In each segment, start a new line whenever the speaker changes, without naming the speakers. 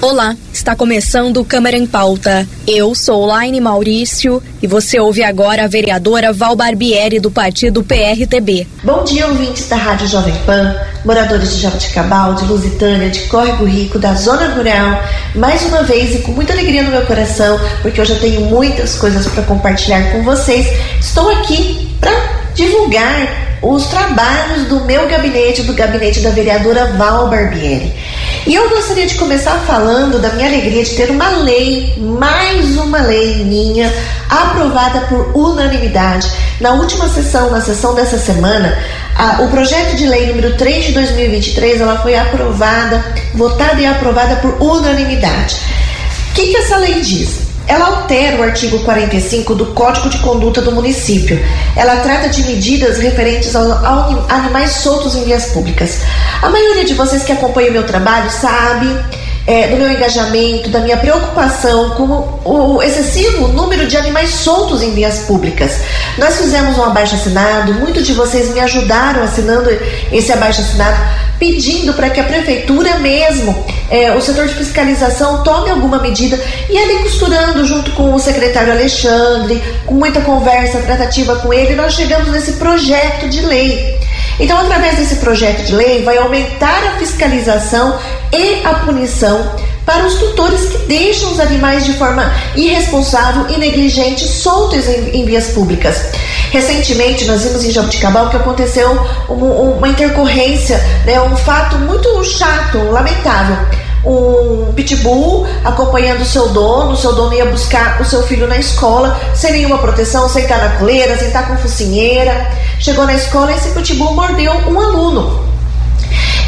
Olá, está começando Câmara em Pauta. Eu sou Laine Maurício e você ouve agora a vereadora Val Barbieri do partido PRTB.
Bom dia, ouvintes da Rádio Jovem Pan, moradores de Jabuticabal, de Lusitânia, de Córrego Rico, da Zona Rural. Mais uma vez e com muita alegria no meu coração, porque hoje eu tenho muitas coisas para compartilhar com vocês. Estou aqui para divulgar os trabalhos do meu gabinete, do gabinete da vereadora Val Barbieri. E eu gostaria de começar falando da minha alegria de ter uma lei, mais uma lei minha, aprovada por unanimidade. Na última sessão, na sessão dessa semana, a, o projeto de lei número 3 de 2023, ela foi aprovada, votada e aprovada por unanimidade. O que, que essa lei diz? Ela altera o artigo 45 do Código de Conduta do município. Ela trata de medidas referentes a animais soltos em vias públicas. A maioria de vocês que acompanha o meu trabalho sabe é, do meu engajamento, da minha preocupação com o excessivo número de animais soltos em vias públicas. Nós fizemos um abaixo assinado, muitos de vocês me ajudaram assinando esse abaixo assinado pedindo para que a prefeitura mesmo, é, o setor de fiscalização, tome alguma medida e ali costurando junto com o secretário Alexandre, com muita conversa, tratativa com ele, nós chegamos nesse projeto de lei. Então, através desse projeto de lei, vai aumentar a fiscalização e a punição para os tutores que deixam os animais de forma irresponsável e negligente soltos em, em vias públicas. Recentemente, nós vimos em Jabuticabal que aconteceu uma, uma intercorrência, né, um fato muito chato, lamentável um pitbull acompanhando o seu dono, seu dono ia buscar o seu filho na escola, sem nenhuma proteção, sem estar na coleira, sem estar com focinheira. Chegou na escola e esse pitbull mordeu um aluno.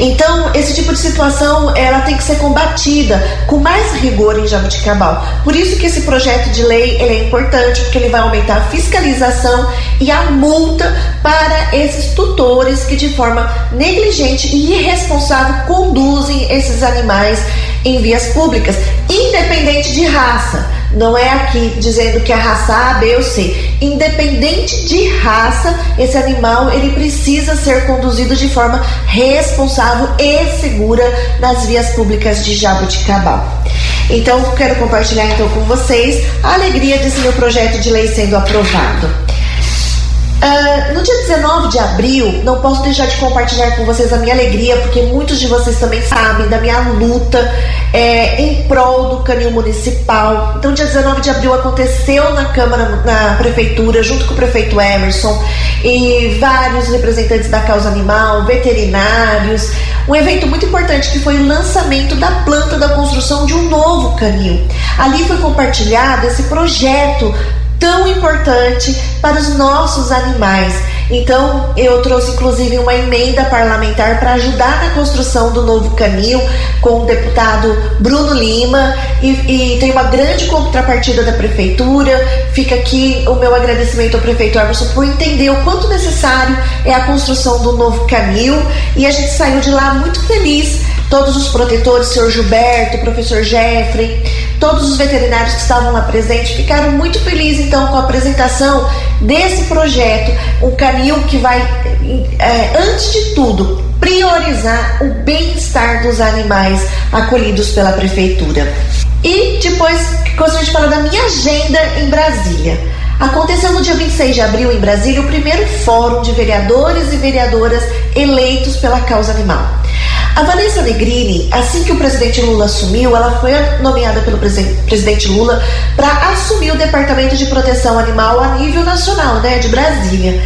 Então, esse tipo de situação ela tem que ser combatida com mais rigor em Jabuticabal. Por isso que esse projeto de lei ele é importante, porque ele vai aumentar a fiscalização e a multa para esses tutores que de forma negligente e irresponsável conduzem esses animais em vias públicas, independente de raça. Não é aqui dizendo que a raça A, B ou C. Independente de raça, esse animal ele precisa ser conduzido de forma responsável e segura nas vias públicas de Jabuticabal. Então, quero compartilhar então com vocês a alegria desse meu projeto de lei sendo aprovado. Uh, no dia 19 de abril, não posso deixar de compartilhar com vocês a minha alegria, porque muitos de vocês também sabem da minha luta é, em prol do canil municipal. Então, dia 19 de abril aconteceu na Câmara, na Prefeitura, junto com o prefeito Emerson e vários representantes da causa animal, veterinários. Um evento muito importante que foi o lançamento da planta da construção de um novo canil. Ali foi compartilhado esse projeto tão importante para os nossos animais. Então, eu trouxe inclusive uma emenda parlamentar para ajudar na construção do novo canil com o deputado Bruno Lima e, e, tem uma grande contrapartida da prefeitura. Fica aqui o meu agradecimento ao prefeito Emerson por entender o quanto necessário é a construção do novo canil e a gente saiu de lá muito feliz todos os protetores, senhor Gilberto, professor Jeffrey, todos os veterinários que estavam lá presentes ficaram muito felizes então com a apresentação desse projeto, um canil que vai, é, antes de tudo, priorizar o bem-estar dos animais acolhidos pela prefeitura. E depois gostaria de falar da minha agenda em Brasília. Aconteceu no dia 26 de abril em Brasília o primeiro fórum de vereadores e vereadoras eleitos pela causa animal. A Vanessa Negrini, assim que o presidente Lula assumiu, ela foi nomeada pelo presidente Lula para assumir o Departamento de Proteção Animal a nível nacional, né, de Brasília.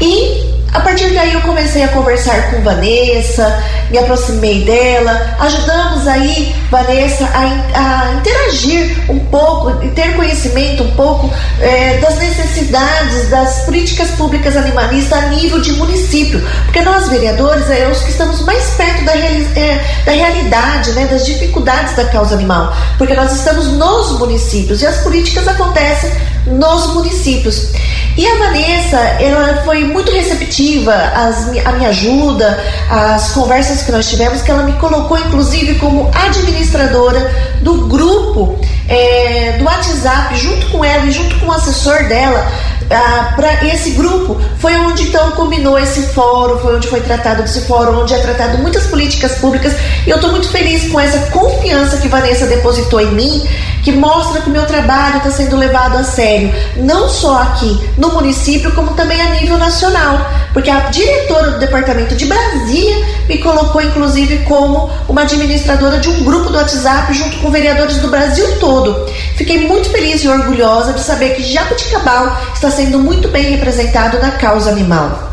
E a partir daí eu comecei a conversar com Vanessa, me aproximei dela, ajudamos aí Vanessa a, a interagir um pouco e ter conhecimento um pouco é, das necessidades das políticas públicas animalistas a nível de município, porque nós vereadores é os que estamos mais perto da, é, da realidade, né, das dificuldades da causa animal, porque nós estamos nos municípios e as políticas acontecem nos municípios. E a Vanessa, ela foi muito receptiva às, a minha ajuda, às conversas que nós tivemos, que ela me colocou inclusive como administradora do grupo é, do WhatsApp, junto com ela e junto com o assessor dela, ah, para esse grupo foi onde então combinou esse fórum, foi onde foi tratado esse fórum, onde é tratado muitas políticas públicas. E eu estou muito feliz com essa confiança que Vanessa depositou em mim, que mostra que o meu trabalho está sendo levado a sério, não só aqui no município, como também a nível nacional, porque a diretora do departamento de Brasília me colocou inclusive como uma administradora de um grupo do WhatsApp junto com vereadores do Brasil todo. Fiquei muito feliz e orgulhosa de saber que Jabuticabal está sendo muito bem representado na causa animal.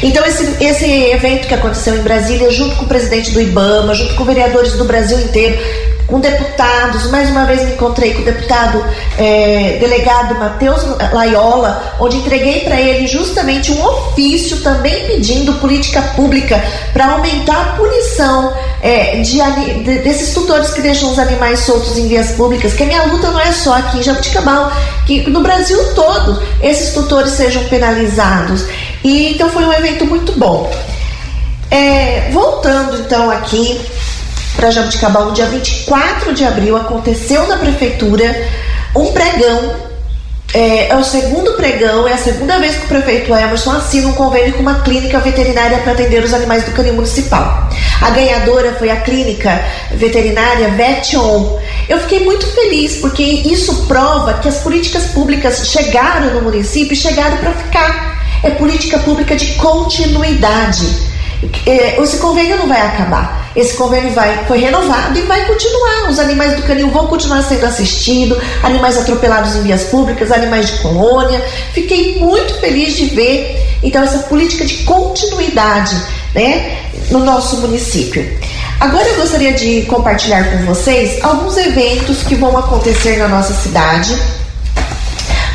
Então, esse, esse evento que aconteceu em Brasília, junto com o presidente do IBAMA, junto com vereadores do Brasil inteiro, com deputados, mais uma vez me encontrei com o deputado é, delegado Matheus Laiola, onde entreguei para ele justamente um ofício também pedindo política pública para aumentar a punição é, de, de, desses tutores que deixam os animais soltos em vias públicas, que a minha luta não é só aqui em Jabuticabal, que no Brasil todo esses tutores sejam penalizados. E então foi um evento muito bom. É, voltando então aqui para Jabuticabal, dia 24 de abril, aconteceu na prefeitura um pregão. É, é, o segundo pregão, é a segunda vez que o prefeito Emerson assina um convênio com uma clínica veterinária para atender os animais do canil municipal. A ganhadora foi a clínica veterinária Vetion. Eu fiquei muito feliz porque isso prova que as políticas públicas chegaram no município e chegaram para ficar. É política pública de continuidade. É, esse convênio não vai acabar. Esse convênio vai, foi renovado e vai continuar. Os animais do canil vão continuar sendo assistidos, animais atropelados em vias públicas, animais de colônia. Fiquei muito feliz de ver, então, essa política de continuidade né, no nosso município. Agora eu gostaria de compartilhar com vocês alguns eventos que vão acontecer na nossa cidade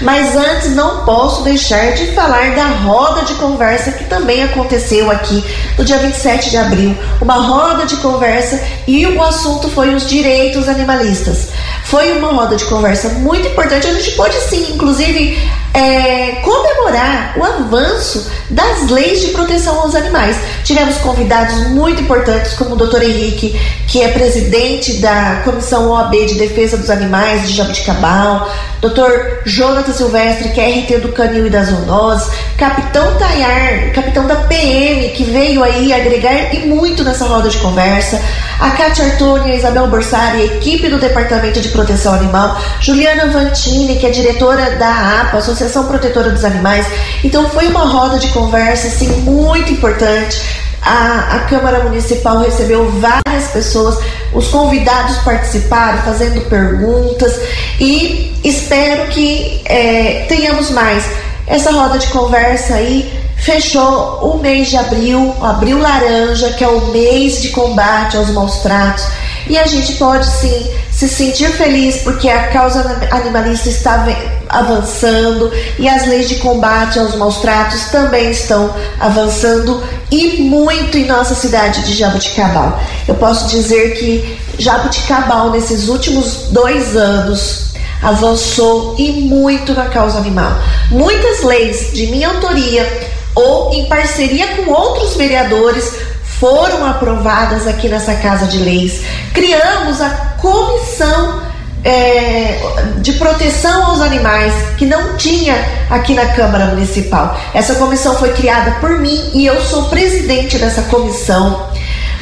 mas antes não posso deixar de falar da roda de conversa que também aconteceu aqui no dia 27 de abril. Uma roda de conversa e o assunto foi os direitos animalistas. Foi uma roda de conversa muito importante. A gente pode sim, inclusive, é, comemorar o avanço das leis de proteção aos animais. Tivemos convidados muito importantes, como o Dr. Henrique, que é presidente da Comissão OAB de Defesa dos Animais de Jabuticabal, Dr. Jonathan Silvestre, que é RT do Canil e das Zoonoses, Capitão Tayar, capitão da PM, que veio aí agregar e muito nessa roda de conversa, a Cátia Artoni, a Isabel Borsari, equipe do Departamento de Proteção Animal, Juliana Vantini, que é diretora da APA, Associação Protetora dos Animais. Então foi uma roda de conversa assim muito importante. A, a, Câmara Municipal recebeu várias pessoas, os convidados participaram, fazendo perguntas e espero que é, tenhamos mais. Essa roda de conversa aí fechou o mês de abril, abril laranja, que é o mês de combate aos maus tratos. E a gente pode sim se sentir feliz porque a causa animalista está avançando e as leis de combate aos maus tratos também estão avançando e muito em nossa cidade de Jabuticabal. Eu posso dizer que Jabuticabal, nesses últimos dois anos, avançou e muito na causa animal. Muitas leis de minha autoria ou em parceria com outros vereadores foram aprovadas aqui nessa Casa de Leis. Criamos a Comissão é, de Proteção aos Animais, que não tinha aqui na Câmara Municipal. Essa comissão foi criada por mim e eu sou presidente dessa comissão.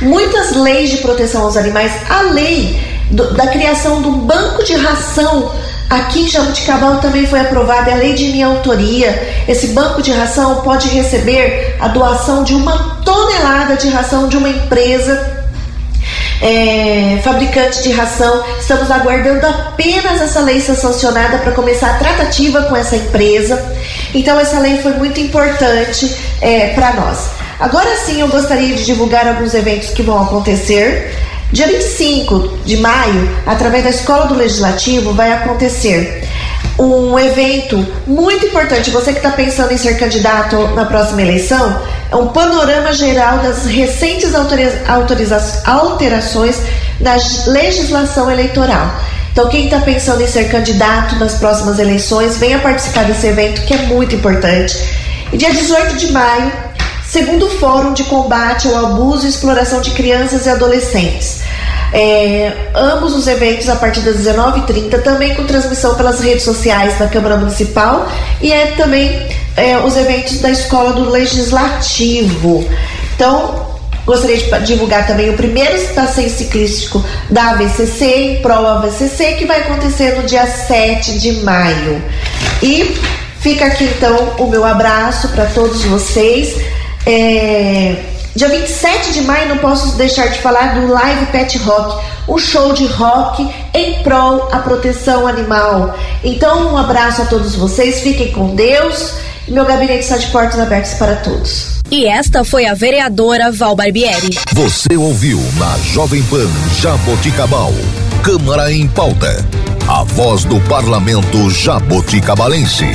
Muitas leis de proteção aos animais, a lei do, da criação do banco de ração Aqui em Jabuticabal também foi aprovada a lei de minha autoria. Esse banco de ração pode receber a doação de uma tonelada de ração de uma empresa é, fabricante de ração. Estamos aguardando apenas essa lei ser sancionada para começar a tratativa com essa empresa. Então, essa lei foi muito importante é, para nós. Agora sim, eu gostaria de divulgar alguns eventos que vão acontecer. Dia 25 de maio, através da Escola do Legislativo, vai acontecer um evento muito importante. Você que está pensando em ser candidato na próxima eleição, é um panorama geral das recentes alterações na legislação eleitoral. Então, quem está pensando em ser candidato nas próximas eleições, venha participar desse evento que é muito importante. E dia 18 de maio, segundo Fórum de Combate ao Abuso e Exploração de Crianças e Adolescentes. É, ambos os eventos a partir das 19h30, também com transmissão pelas redes sociais da Câmara Municipal e é também é, os eventos da Escola do Legislativo. Então, gostaria de divulgar também o primeiro passeio ciclístico da AVCC, em Pro AVCC, que vai acontecer no dia 7 de maio. E fica aqui então o meu abraço para todos vocês. É, Dia 27 de maio não posso deixar de falar do Live Pet Rock, um show de rock em prol à proteção animal. Então, um abraço a todos vocês, fiquem com Deus. Meu gabinete está de portas abertas para todos.
E esta foi a vereadora Val Barbieri.
Você ouviu na Jovem Pan Jaboticabal. Câmara em pauta. A voz do parlamento jaboticabalense.